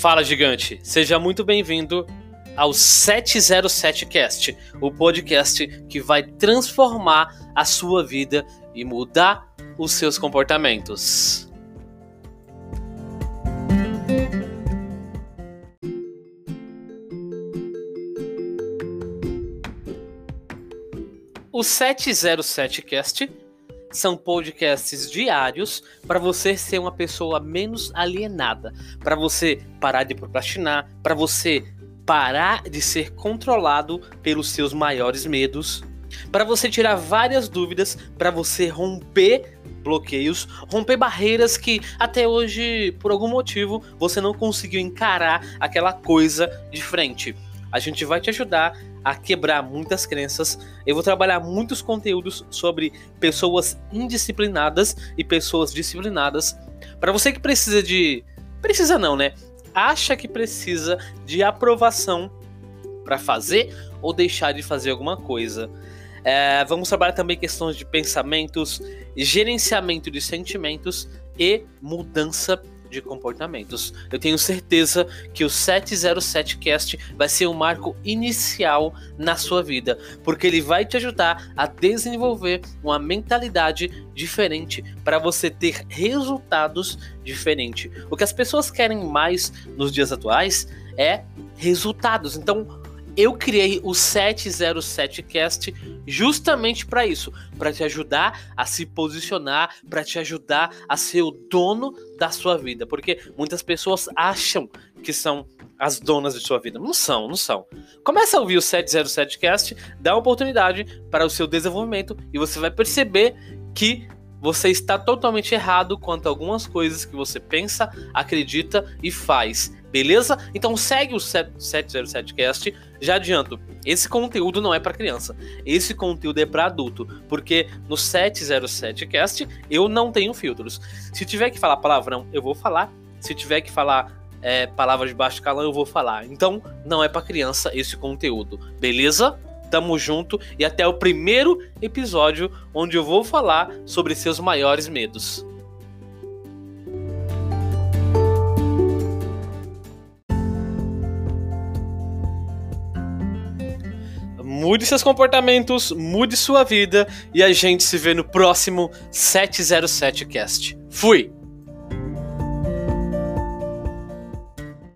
Fala gigante, seja muito bem-vindo ao 707cast, o podcast que vai transformar a sua vida e mudar os seus comportamentos. O 707cast são podcasts diários para você ser uma pessoa menos alienada, para você parar de procrastinar, para você parar de ser controlado pelos seus maiores medos, para você tirar várias dúvidas, para você romper bloqueios, romper barreiras que até hoje, por algum motivo, você não conseguiu encarar aquela coisa de frente. A gente vai te ajudar a quebrar muitas crenças. Eu vou trabalhar muitos conteúdos sobre pessoas indisciplinadas e pessoas disciplinadas. Para você que precisa de. Precisa não, né? Acha que precisa de aprovação para fazer ou deixar de fazer alguma coisa. É, vamos trabalhar também questões de pensamentos, gerenciamento de sentimentos e mudança de comportamentos. Eu tenho certeza que o 707cast vai ser um marco inicial na sua vida, porque ele vai te ajudar a desenvolver uma mentalidade diferente para você ter resultados diferentes. O que as pessoas querem mais nos dias atuais é resultados. Então, eu criei o 707cast justamente para isso, para te ajudar a se posicionar, para te ajudar a ser o dono da sua vida, porque muitas pessoas acham que são as donas de sua vida. Não são, não são. Começa a ouvir o 707cast, dá uma oportunidade para o seu desenvolvimento e você vai perceber que você está totalmente errado quanto a algumas coisas que você pensa, acredita e faz. Beleza? Então segue o 707cast. Já adianto, esse conteúdo não é para criança. Esse conteúdo é para adulto, porque no 707cast eu não tenho filtros. Se tiver que falar palavrão, eu vou falar. Se tiver que falar é, palavras de baixo calão, eu vou falar. Então, não é para criança esse conteúdo. Beleza? Tamo junto e até o primeiro episódio onde eu vou falar sobre seus maiores medos. Mude seus comportamentos, mude sua vida e a gente se vê no próximo 707cast. Fui!